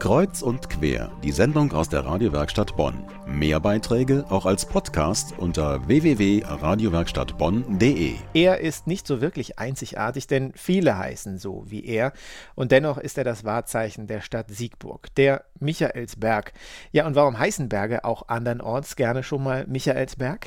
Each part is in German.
Kreuz und quer, die Sendung aus der Radiowerkstatt Bonn. Mehr Beiträge auch als Podcast unter www.radiowerkstattbonn.de. Er ist nicht so wirklich einzigartig, denn viele heißen so wie er. Und dennoch ist er das Wahrzeichen der Stadt Siegburg, der Michaelsberg. Ja, und warum heißen Berge auch andernorts gerne schon mal Michaelsberg?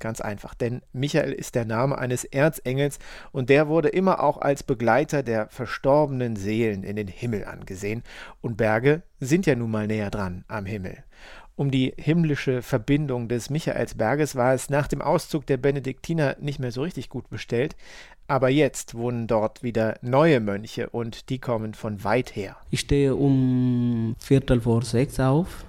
Ganz einfach, denn Michael ist der Name eines Erzengels und der wurde immer auch als Begleiter der verstorbenen Seelen in den Himmel angesehen. Und Berge sind ja nun mal näher dran am Himmel. Um die himmlische Verbindung des Michaelsberges war es nach dem Auszug der Benediktiner nicht mehr so richtig gut bestellt, aber jetzt wohnen dort wieder neue Mönche und die kommen von weit her. Ich stehe um Viertel vor sechs auf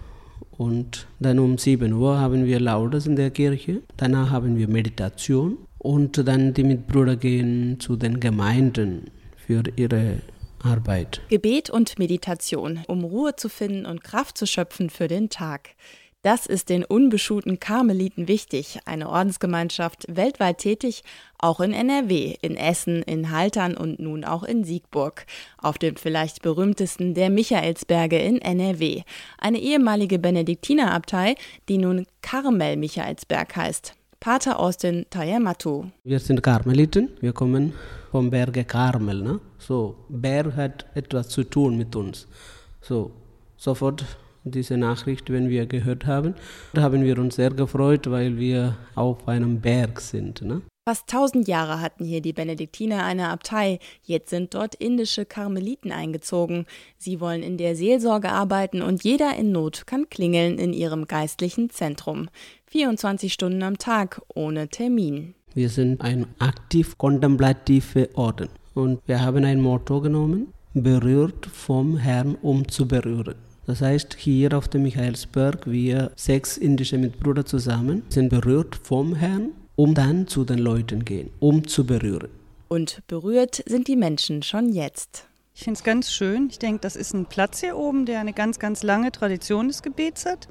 und dann um 7 Uhr haben wir Laudes in der Kirche. Danach haben wir Meditation. Und dann die Mitbrüder gehen zu den Gemeinden für ihre Arbeit. Gebet und Meditation, um Ruhe zu finden und Kraft zu schöpfen für den Tag. Das ist den unbeschuhten Karmeliten wichtig, eine Ordensgemeinschaft weltweit tätig, auch in NRW, in Essen, in Haltern und nun auch in Siegburg, auf dem vielleicht berühmtesten der Michaelsberge in NRW, eine ehemalige Benediktinerabtei, die nun Karmel Michaelsberg heißt. Pater Austin Tayematu. Wir sind Karmeliten, wir kommen vom Berge Karmel. Ne? So, Berg hat etwas zu tun mit uns. So, sofort diese Nachricht, wenn wir gehört haben, da haben wir uns sehr gefreut, weil wir auf einem Berg sind. Ne? Fast tausend Jahre hatten hier die Benediktiner eine Abtei. Jetzt sind dort indische Karmeliten eingezogen. Sie wollen in der Seelsorge arbeiten und jeder in Not kann klingeln in ihrem geistlichen Zentrum. 24 Stunden am Tag, ohne Termin. Wir sind ein aktiv kontemplativer Orden und wir haben ein Motto genommen, berührt vom Herrn, um zu berühren. Das heißt, hier auf dem Michaelsberg, wir sechs indische Mitbrüder zusammen sind berührt vom Herrn, um dann zu den Leuten gehen, um zu berühren. Und berührt sind die Menschen schon jetzt. Ich finde es ganz schön. Ich denke, das ist ein Platz hier oben, der eine ganz, ganz lange Tradition des Gebets hat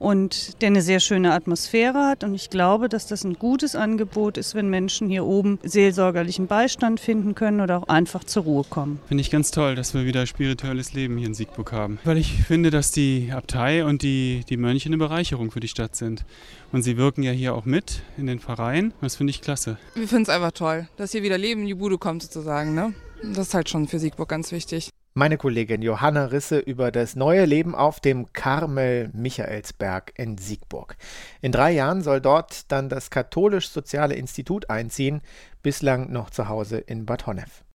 und der eine sehr schöne Atmosphäre hat. Und ich glaube, dass das ein gutes Angebot ist, wenn Menschen hier oben seelsorgerlichen Beistand finden können oder auch einfach zur Ruhe kommen. Finde ich ganz toll, dass wir wieder spirituelles Leben hier in Siegburg haben. Weil ich finde, dass die Abtei und die, die Mönche eine Bereicherung für die Stadt sind. Und sie wirken ja hier auch mit in den Pfarreien. Das finde ich klasse. Wir finden es einfach toll, dass hier wieder Leben in die Bude kommt sozusagen. Ne? Das ist halt schon für Siegburg ganz wichtig. Meine Kollegin Johanna Risse über das neue Leben auf dem Karmel Michaelsberg in Siegburg. In drei Jahren soll dort dann das Katholisch-Soziale Institut einziehen, bislang noch zu Hause in Bad Honnef.